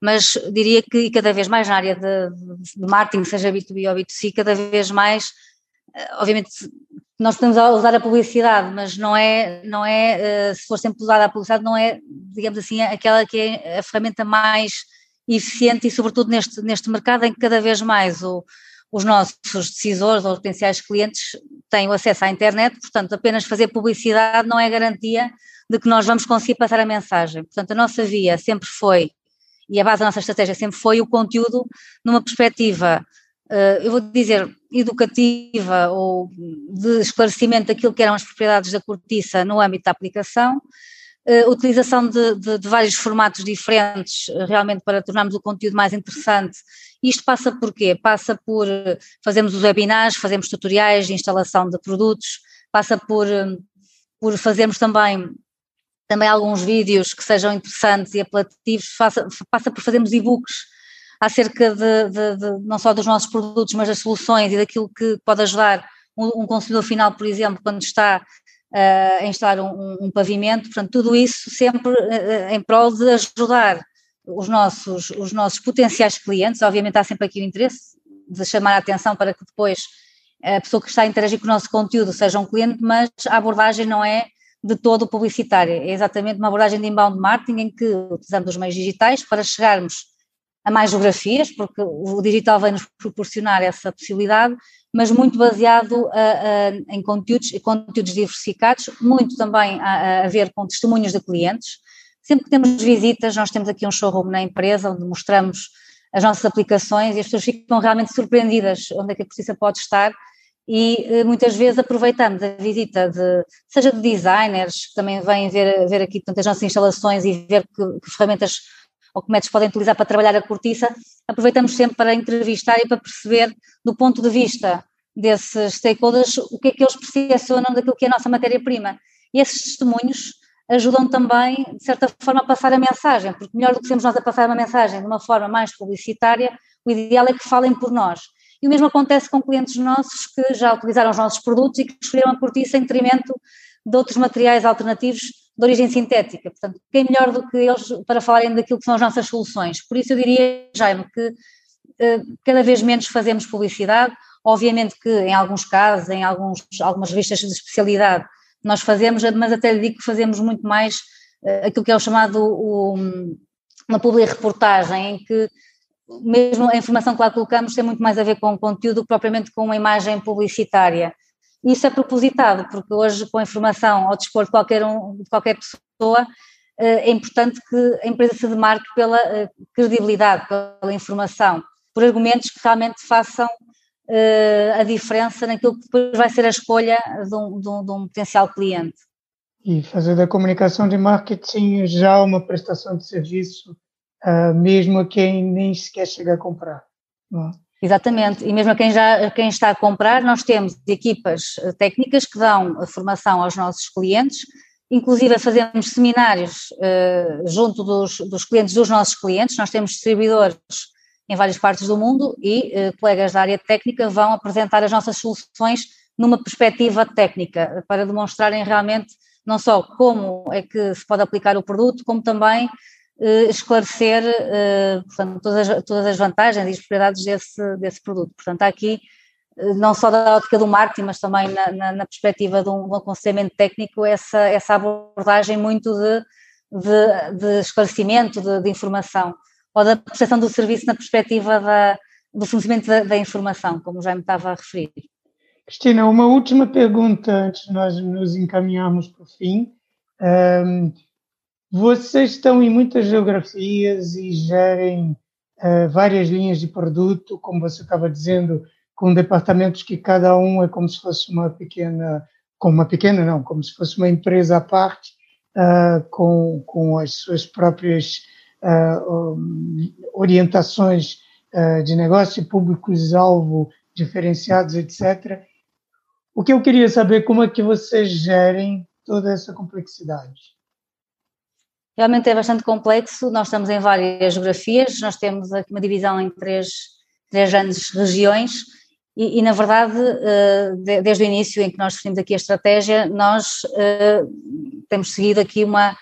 mas diria que cada vez mais na área de, de marketing, seja B2B ou B2C, cada vez mais, eh, obviamente nós podemos usar a publicidade, mas não é, não é, eh, se for sempre usada a publicidade, não é, digamos assim, aquela que é a ferramenta mais eficiente e sobretudo neste, neste mercado em que cada vez mais o, os nossos decisores ou potenciais clientes têm o acesso à internet, portanto, apenas fazer publicidade não é garantia de que nós vamos conseguir passar a mensagem. Portanto, a nossa via sempre foi, e a base da nossa estratégia sempre foi o conteúdo numa perspectiva, eh, eu vou dizer, educativa ou de esclarecimento daquilo que eram as propriedades da cortiça no âmbito da aplicação, uh, utilização de, de, de, vários formatos diferentes, uh, realmente para tornarmos o conteúdo mais interessante. Isto passa por quê? Passa por uh, fazermos os webinars, fazemos tutoriais de instalação de produtos, passa por, por fazermos também também alguns vídeos que sejam interessantes e apelativos, passa, passa por fazermos e-books acerca de, de, de, não só dos nossos produtos, mas das soluções e daquilo que pode ajudar um, um consumidor final, por exemplo, quando está uh, a instalar um, um, pavimento, portanto, tudo isso sempre uh, em prol de ajudar os nossos, os nossos potenciais clientes, obviamente há sempre aqui o interesse de chamar a atenção para que depois a pessoa que está a interagir com o nosso conteúdo seja um cliente, mas a abordagem não é de todo publicitária, é exatamente uma abordagem de inbound marketing em que utilizamos os meios digitais para chegarmos a mais geografias, porque o digital vai nos proporcionar essa possibilidade, mas muito baseado em conteúdos, conteúdos diversificados, muito também a, a, ver com testemunhos de clientes. Sempre que temos visitas, nós temos aqui um showroom na empresa onde mostramos as nossas aplicações e as pessoas ficam realmente surpreendidas onde é que a justiça pode estar e eh, muitas vezes aproveitamos a visita de, seja de designers, que também vêm ver, ver aqui portanto, as nossas instalações e ver que, que ferramentas ou que métodos podem utilizar para trabalhar a cortiça, aproveitamos sempre para entrevistar e para perceber, do ponto de vista desses stakeholders, o que é que eles percepcionam daquilo que é a nossa matéria-prima. E esses testemunhos ajudam também, de certa forma, a passar a mensagem, porque melhor do que sermos nós a passar uma mensagem de uma forma mais publicitária, o ideal é que falem por nós. E o mesmo acontece com clientes nossos que já utilizaram os nossos produtos e que escolheram a cortiça em detrimento de outros materiais alternativos de origem sintética. Portanto, quem melhor do que eles para falarem daquilo que são as nossas soluções? Por isso eu diria, Jaime, que cada vez menos fazemos publicidade. Obviamente que em alguns casos, em alguns, algumas revistas de especialidade, nós fazemos, mas até digo que fazemos muito mais aquilo que é o chamado o, uma public reportagem, em que mesmo a informação que lá colocamos tem muito mais a ver com o conteúdo que propriamente com uma imagem publicitária. Isso é propositado, porque hoje com a informação ao dispor de qualquer, um, de qualquer pessoa, eh, é importante que a empresa se demarque pela eh, credibilidade, pela informação, por argumentos que realmente façam eh, a diferença naquilo que depois vai ser a escolha de um, de um, de um potencial cliente. E fazer da comunicação de marketing já uma prestação de serviço, mesmo a quem nem sequer chega a comprar. É? Exatamente, e mesmo a quem, já, quem está a comprar, nós temos equipas eh, técnicas que dão a formação aos nossos clientes, inclusive fazemos seminários uh, junto dos, dos, clientes dos nossos clientes, nós temos distribuidores em várias partes do mundo e uh, colegas da área técnica vão apresentar as nossas soluções numa perspectiva técnica, para demonstrarem realmente não só como é que se pode aplicar o produto, como também uh, esclarecer uh, portanto, todas, as, todas as vantagens e as propriedades desse, desse produto. Portanto, há aqui, não só da ótica do marketing, mas também na, na, na perspectiva de um, um, aconselhamento técnico, essa, essa abordagem muito de, de, de esclarecimento, de, de, informação, ou da prestação do serviço na perspectiva da, do fornecimento da, da informação, como já me estava a referir. Cristina, uma última pergunta antes de nós nos encaminharmos para o fim. Um, vocês estão em muitas geografias e gerem uh, várias linhas de produto, como você estava dizendo, com departamentos que cada um é como se fosse uma pequena, como uma pequena não, como se fosse uma empresa à parte, uh, com, com as suas próprias orientações de negócio, públicos-alvo diferenciados, etc. O que eu queria saber, como é que vocês gerem toda essa complexidade? Realmente é bastante complexo, nós estamos em várias geografias, nós temos aqui uma divisão em três, três grandes regiões e, e, na verdade, eh, desde o início em que nós definimos aqui a estratégia, nós temos seguido aqui uma,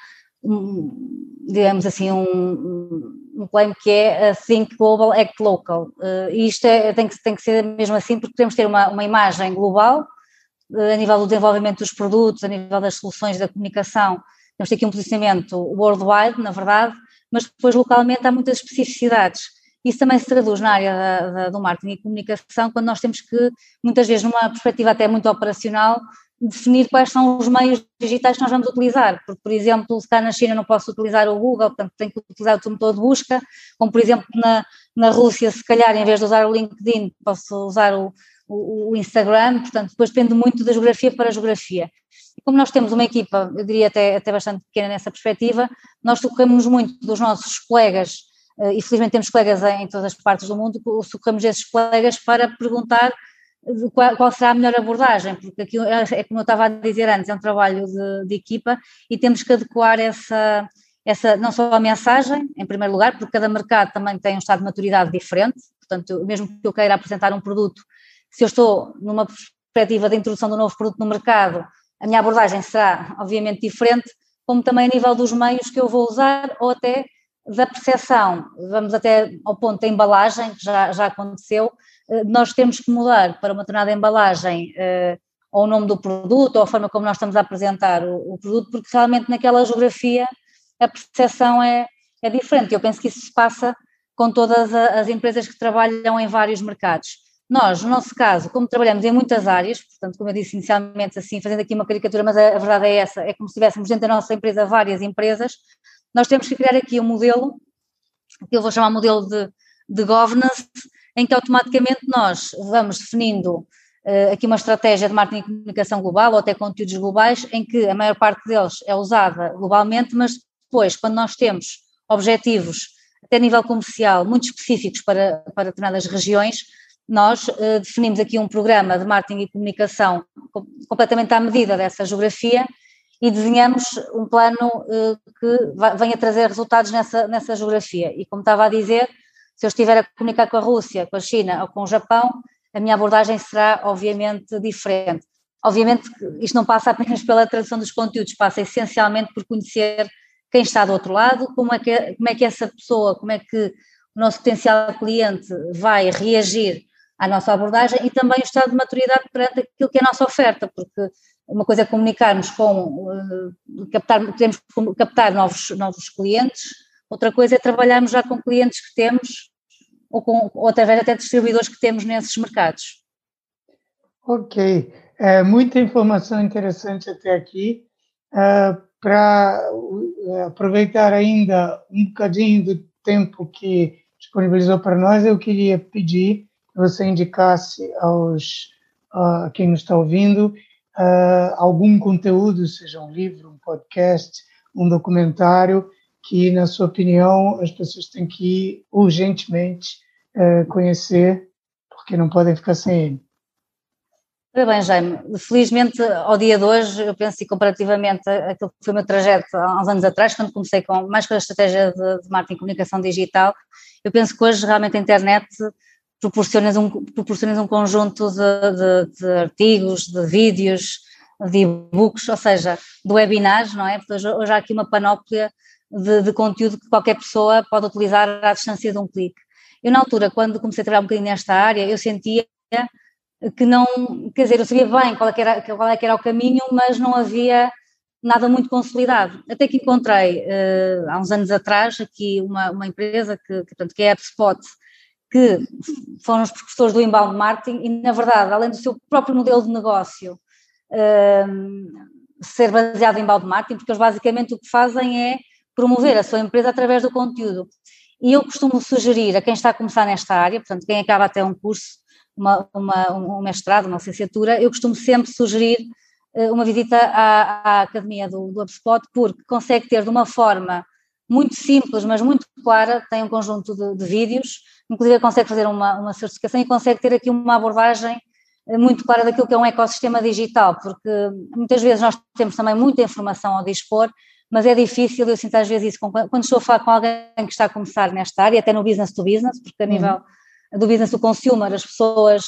digamos assim, um, um claim que é Think Global, Act Local. Eh, e isto é, tem, que, tem que ser mesmo assim porque que ter uma, uma imagem global a nível do desenvolvimento dos produtos, a nível das soluções da comunicação, temos aqui um posicionamento worldwide, na verdade, mas depois localmente há muitas especificidades. Isso também se traduz na área da, da, do marketing e comunicação, quando nós temos que, muitas vezes, numa perspectiva até muito operacional, definir quais são os meios digitais que nós vamos utilizar, porque, por exemplo, se cá na China não posso utilizar o Google, portanto tenho que utilizar o motor de busca, como por exemplo na, na Rússia, se calhar em vez de usar o LinkedIn, posso usar o, o, o Instagram, portanto depois depende muito da geografia para a geografia. E como nós temos uma equipa, eu diria até, até bastante pequena nessa perspectiva, nós socorremos muito dos nossos colegas, eh, e felizmente temos colegas em todas as partes do mundo, socorremos esses colegas para perguntar qual, qual, será a melhor abordagem, porque aqui é como eu estava a dizer antes, é um trabalho de, de, equipa e temos que adequar essa, essa, não só a mensagem, em primeiro lugar, porque cada mercado também tem um estado de maturidade diferente, portanto, mesmo que eu queira apresentar um produto, se eu estou numa perspectiva de introdução de um novo produto no mercado, a minha abordagem será, obviamente, diferente, como também a nível dos meios que eu vou usar ou até da percepção. Vamos até ao ponto da embalagem, que já, já aconteceu, nós temos que mudar para uma determinada embalagem eh, ou o nome do produto ou a forma como nós estamos a apresentar o, o produto, porque realmente naquela geografia a percepção é, é diferente. Eu penso que isso se passa com todas as empresas que trabalham em vários mercados. Nós, no nosso caso, como trabalhamos em muitas áreas, portanto, como eu disse inicialmente, assim, fazendo aqui uma caricatura, mas a verdade é essa, é como se tivéssemos dentro da nossa empresa várias empresas, nós temos que criar aqui um modelo, que eu vou chamar modelo de, de governance, em que automaticamente nós vamos definindo uh, aqui uma estratégia de marketing e comunicação global ou até conteúdos globais, em que a maior parte deles é usada globalmente, mas depois, quando nós temos objetivos até nível comercial muito específicos para, para determinadas regiões, nós uh, definimos aqui um programa de marketing e comunicação completamente à medida dessa geografia e desenhamos um plano uh, que vai, venha trazer resultados nessa, nessa geografia. E como estava a dizer, se eu estiver a comunicar com a Rússia, com a China ou com o Japão, a minha abordagem será obviamente diferente. Obviamente isto não passa apenas pela tradução dos conteúdos, passa essencialmente por conhecer quem está do outro lado, como é que, como é que essa pessoa, como é que o nosso potencial cliente vai reagir à nossa abordagem e também o estado de maturidade perante aquilo que é a nossa oferta, porque uma coisa é comunicarmos com, uh, captar, queremos captar novos, novos clientes, outra coisa é trabalharmos já com clientes que temos ou, com, ou através até distribuidores que temos nesses mercados. Ok, é, muita informação interessante até aqui. É, Para é, aproveitar ainda um bocadinho do tempo que disponibilizou para nós, eu queria pedir que você indicasse aos a quem nos está ouvindo uh, algum conteúdo, seja um livro, um podcast, um documentário, que, na sua opinião, as pessoas têm que urgentemente uh, conhecer, porque não podem ficar sem ele. Ora bem, Jaime, felizmente ao dia de hoje, eu penso e comparativamente àquilo que foi o meu trajeto há uns anos atrás, quando comecei com mais com a estratégia de, de marketing e comunicação digital, eu penso que hoje realmente a internet proporciona um, proporciona um conjunto de, de, de artigos, de vídeos, de e-books, ou seja, de webinars, não é? Porque hoje, hoje há aqui uma panóplia de, de, conteúdo que qualquer pessoa pode utilizar à distância de um clique. Eu, na altura, quando comecei a trabalhar um bocadinho nesta área, eu sentia que não, quer dizer, eu sabia bem qual é era, qual é era o caminho, mas não havia nada muito consolidado. Até que encontrei, uh, há uns anos atrás, aqui uma, uma empresa que, que, portanto, que é a AppSpot, que foram os professores do inbound marketing e, na verdade, além do seu próprio modelo de negócio uh, ser baseado em inbound marketing, porque eles basicamente o que fazem é promover a sua empresa através do conteúdo. E eu costumo sugerir a quem está a começar nesta área, portanto, quem acaba até um curso, uma, uma, um mestrado, uma licenciatura, eu costumo sempre sugerir uh, uma visita à, à academia do, do HubSpot, porque consegue ter de uma forma muito simples, mas muito clara, tem um conjunto de, de vídeos, inclusive consegue fazer uma, uma certificação e consegue ter aqui uma abordagem eh, muito clara daquilo que é um ecossistema digital, porque muitas vezes nós temos também muita informação ao dispor, mas é difícil, eu sinto às vezes isso quando estou a falar com alguém que está a começar nesta área, até no business to business, porque a uhum. nível do business to consumer, as pessoas,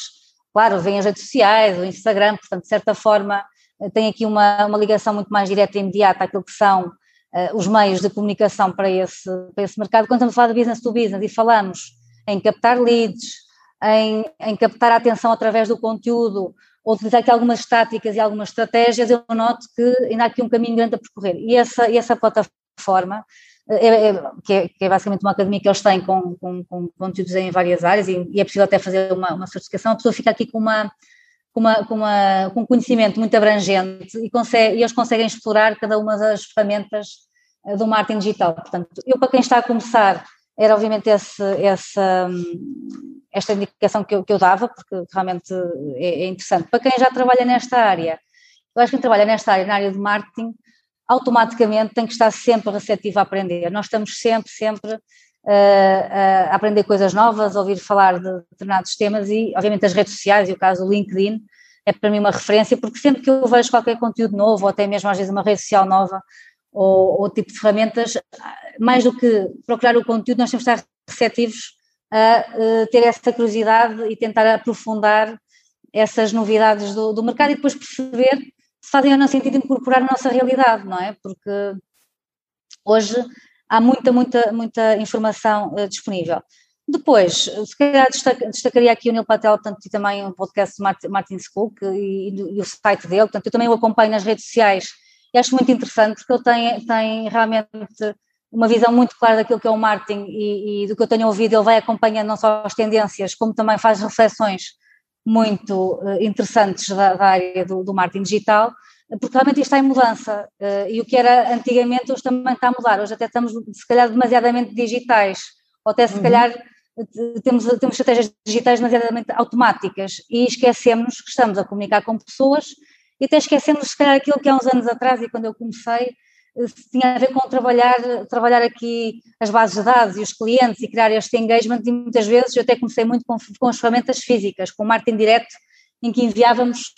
claro, veem as redes sociais, o Instagram, portanto, de certa forma, eh, tem aqui uma, uma ligação muito mais direta e imediata àquilo que são uh, os meios de comunicação para esse, para esse mercado. Quando estamos a falar de business to business e falamos em captar leads, em, em captar a atenção através do conteúdo, ou utilizar aqui algumas táticas e algumas estratégias, eu noto que ainda há aqui um caminho grande a percorrer. E essa, e essa plataforma é, é, que, é, que, é, basicamente uma academia que eles têm com, com, com conteúdos em várias áreas e, e, é possível até fazer uma, uma certificação, a pessoa fica aqui com uma com, uma, com, uma, com um conhecimento muito abrangente e, consegue, e eles conseguem explorar cada uma das ferramentas eh, do marketing digital. Portanto, eu para quem está a começar, era obviamente esse, essa, esta indicação que eu, que eu dava, porque realmente é, é interessante. Para quem já trabalha nesta área, eu acho que quem trabalha nesta área, na área de marketing, automaticamente tem que estar sempre receptivo a aprender. Nós estamos sempre, sempre uh, a aprender coisas novas, a ouvir falar de determinados temas e, obviamente, as redes sociais, e o caso do LinkedIn, é para mim uma referência, porque sempre que eu vejo qualquer conteúdo novo, ou até mesmo às vezes uma rede social nova, ou, ou tipo de ferramentas, mais do que procurar o conteúdo, nós temos que estar receptivos a uh, ter essa curiosidade e tentar aprofundar essas novidades do, do mercado e depois perceber se fazem ou não sentido incorporar na nossa realidade, não é? Porque hoje há muita, muita, muita informação uh, disponível. Depois, se calhar destacaria aqui o Neil Patel, portanto, e também o podcast Martin School e, e, o site dele, portanto, eu também o acompanho nas redes sociais e acho muito interessante porque ele tem, tem realmente uma visão muito clara daquilo que é o marketing e, e, do que eu tenho ouvido, ele vai acompanhando não só as tendências, como também faz reflexões muito uh, interessantes da, da área do, do, marketing digital, porque realmente isto está em mudança uh, e o que era antigamente hoje também está a mudar, hoje até estamos se calhar demasiadamente digitais, ou até se uhum. calhar temos, temos estratégias digitais demasiadamente automáticas e esquecemos que estamos a comunicar com pessoas e até esquecemos se calhar aquilo que há uns anos atrás e quando eu comecei tinha a ver com trabalhar, trabalhar aqui as bases de dados e os clientes e criar este engagement e muitas vezes eu até comecei muito com, com as ferramentas físicas, com o marketing direto, em que enviávamos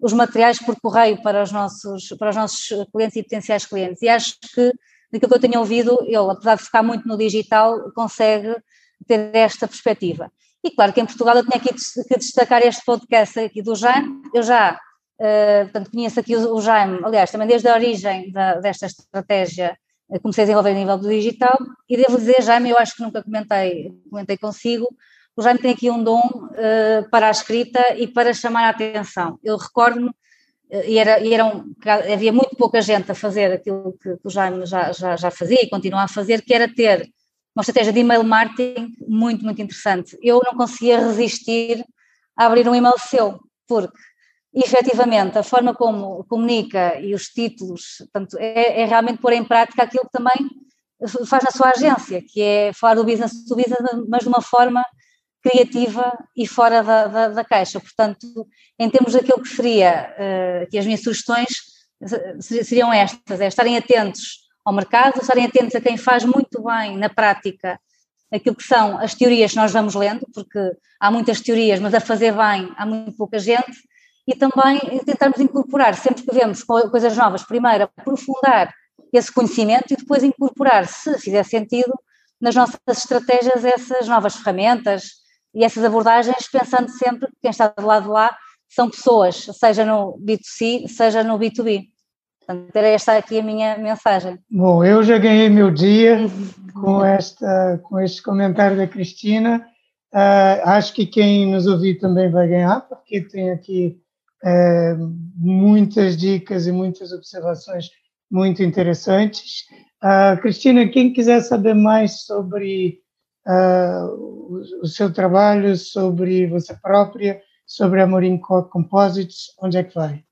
os materiais por correio para os nossos, para os nossos clientes e potenciais clientes. E acho que, daquilo que eu tenho ouvido, ele, apesar de focar muito no digital, consegue ter esta perspectiva. E claro que em Portugal eu tinha aqui que destacar este podcast aqui do Jaime, eu já Uh, portanto, conheço aqui o, o, Jaime, aliás, também desde a origem da, desta estratégia comecei a desenvolver a nível do digital e devo dizer, Jaime, eu acho que nunca comentei, comentei consigo, o Jaime tem aqui um dom uh, para a escrita e para chamar a atenção. Eu recordo-me, uh, e, era, e um, havia muito pouca gente a fazer aquilo que, que o Jaime já, já, já, fazia e continua a fazer, que era ter uma estratégia de email marketing muito, muito interessante. Eu não conseguia resistir a abrir um e-mail seu, porque efetivamente a forma como comunica e os títulos, portanto, é, é realmente pôr em prática aquilo que também faz na sua agência, que é falar do business to business, mas de uma forma criativa e fora da, da, da caixa. Portanto, em termos daquilo que seria, uh, que as minhas sugestões seriam estas, é estarem atentos ao mercado, estarem atentos a quem faz muito bem na prática aquilo que são as teorias que nós vamos lendo, porque há muitas teorias, mas a fazer bem há muito pouca gente, e também tentarmos incorporar, sempre que vemos coisas novas, primeiro aprofundar esse conhecimento e depois incorporar, se fizer sentido, nas nossas estratégias essas novas ferramentas, e essas abordagens pensando sempre que quem está do lado de lá são pessoas, seja no B2C, seja no B2B. Portanto, era esta aqui a minha mensagem. Bom, eu já ganhei meu dia com, esta, com este comentário da Cristina. Uh, acho que quem nos ouvir também vai ganhar, porque tem aqui muitas dicas e muitas observações muito interessantes. Uh, Cristina, quem quiser saber mais sobre uh, o, seu trabalho, sobre você própria, sobre a Marine Composites, onde é que vai?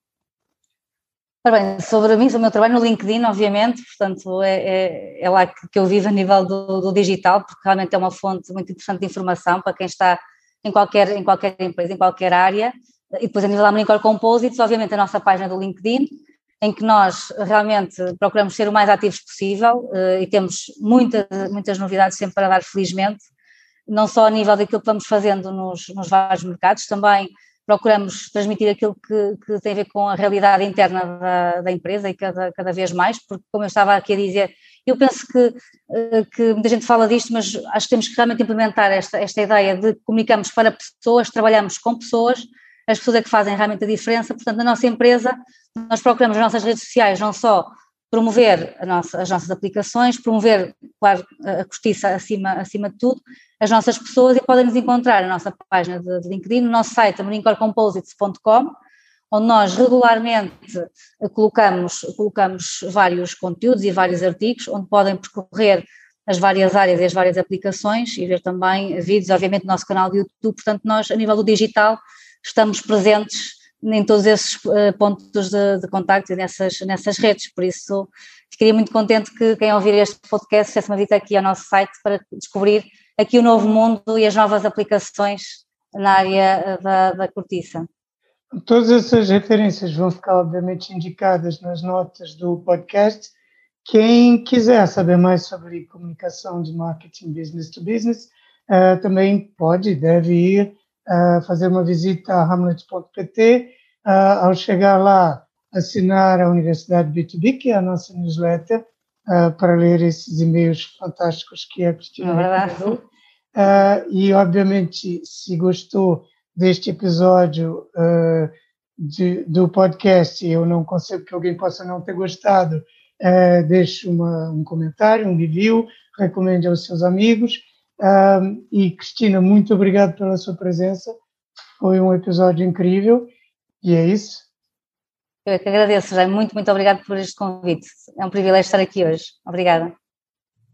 bem, sobre mim, sobre o meu trabalho no LinkedIn, obviamente, portanto é, é, é lá que, que, eu vivo a nível do, do, digital, porque realmente é uma fonte muito interessante de informação para quem está em qualquer, em qualquer empresa, em qualquer área, e depois a nível da Marine Composites, obviamente a nossa página do LinkedIn, em que nós realmente procuramos ser o mais ativos possível uh, e temos muita, muitas novidades sempre para dar, felizmente, não só a nível daquilo que vamos fazendo nos, nos vários mercados, também procuramos transmitir aquilo que, que, tem a ver com a realidade interna da, da, empresa e cada, cada vez mais, porque como eu estava aqui a dizer, eu penso que, eh, que muita gente fala disto, mas acho que temos que realmente implementar esta, esta ideia de comunicamos para pessoas, trabalhamos com pessoas, as pessoas é que fazem realmente a diferença, portanto, na nossa empresa, nós procuramos nas nossas redes sociais não só promover nossa, as nossas aplicações, promover, claro, a justiça acima, acima de tudo, as nossas pessoas e podem nos encontrar na nossa página de, de LinkedIn, no nosso site marincorcomposites.com, onde nós regularmente colocamos, colocamos vários conteúdos e vários artigos, onde podem percorrer as várias áreas e as várias aplicações e ver também vídeos, obviamente, no nosso canal de YouTube. Portanto, nós, a nível do digital, estamos presentes em todos esses uh, pontos de, de contacto e nessas, nessas redes, por isso ficaria muito contente que quem ouvir este podcast fizesse uma visita aqui ao nosso site para descobrir aqui o novo mundo e as novas aplicações na área eh, da, da cortiça. Todas essas referências vão ficar, obviamente, indicadas nas notas do podcast. Quem quiser saber mais sobre comunicação de marketing business to business, uh, também pode e deve ir uh, fazer uma visita a hamlet.pt, uh, ao chegar lá, assinar a Universidade B2B, que é a nossa newsletter, para ler esses e-mails fantásticos que a Cristina recomendou. e, obviamente, se gostou deste episódio de, do podcast, eu não consigo que alguém possa não ter gostado, deixe uma, um comentário, um review, recomende aos seus amigos. Um, e Cristina, muito obrigado pela sua presença. Foi um episódio incrível e é isso. Eu que agradeço, Jaime. Muito, muito obrigado por este convite. É um privilégio estar aqui hoje. Obrigada.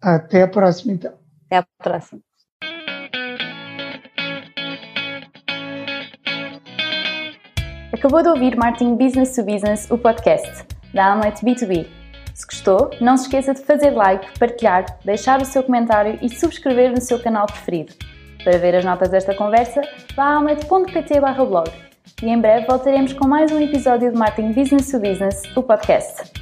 Até a próxima, então. Até a próxima. Acabou de ouvir Martin Business to Business, o podcast da Amlet B2B. Se gostou, não se esqueça de fazer like, partilhar, deixar o seu comentário e subscrever no seu canal preferido. Para ver as notas desta conversa, vá a amlet.pt blog. E em breve voltaremos com mais um episódio de Marketing Business to Business, o podcast.